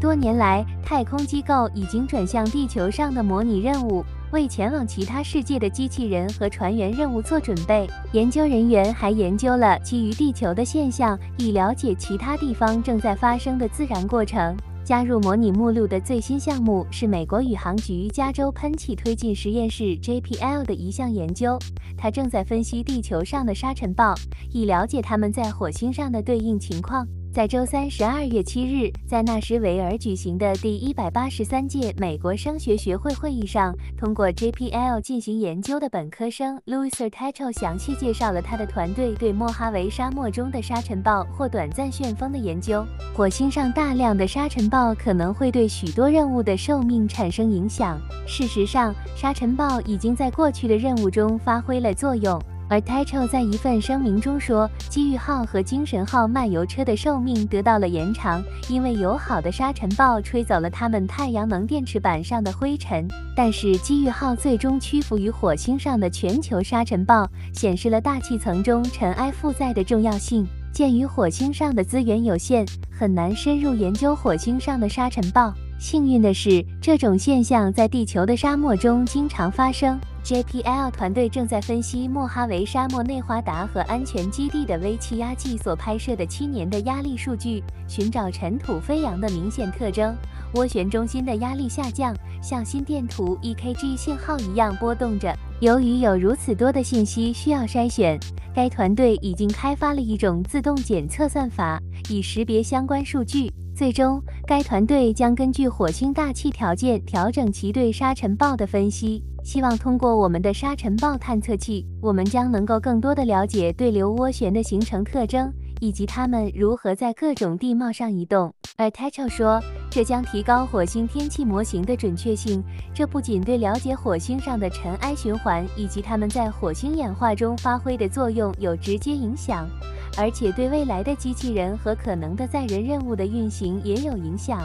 多年来，太空机构已经转向地球上的模拟任务，为前往其他世界的机器人和船员任务做准备。研究人员还研究了基于地球的现象，以了解其他地方正在发生的自然过程。加入模拟目录的最新项目是美国宇航局加州喷气推进实验室 （JPL） 的一项研究，它正在分析地球上的沙尘暴，以了解它们在火星上的对应情况。在周三十二月七日，在纳什维尔举行的第一百八十三届美国声学学会会议上，通过 JPL 进行研究的本科生 Louis Ertachel 详细介绍了他的团队对莫哈维沙漠中的沙尘暴或短暂旋风的研究。火星上大量的沙尘暴可能会对许多任务的寿命产生影响。事实上，沙尘暴已经在过去的任务中发挥了作用。而 t a c h o 在一份声明中说，机遇号和精神号漫游车的寿命得到了延长，因为友好的沙尘暴吹走了它们太阳能电池板上的灰尘。但是机遇号最终屈服于火星上的全球沙尘暴，显示了大气层中尘埃负载的重要性。鉴于火星上的资源有限，很难深入研究火星上的沙尘暴。幸运的是，这种现象在地球的沙漠中经常发生。JPL 团队正在分析莫哈维沙漠内华达和安全基地的微气压计所拍摄的七年的压力数据，寻找尘土飞扬的明显特征。涡旋中心的压力下降，像心电图 EKG 信号一样波动着。由于有如此多的信息需要筛选，该团队已经开发了一种自动检测算法，以识别相关数据。最终，该团队将根据火星大气条件调整其对沙尘暴的分析。希望通过我们的沙尘暴探测器，我们将能够更多的了解对流涡旋的形成特征，以及它们如何在各种地貌上移动。而 t a c h o 说，这将提高火星天气模型的准确性。这不仅对了解火星上的尘埃循环以及它们在火星演化中发挥的作用有直接影响。而且对未来的机器人和可能的载人任务的运行也有影响。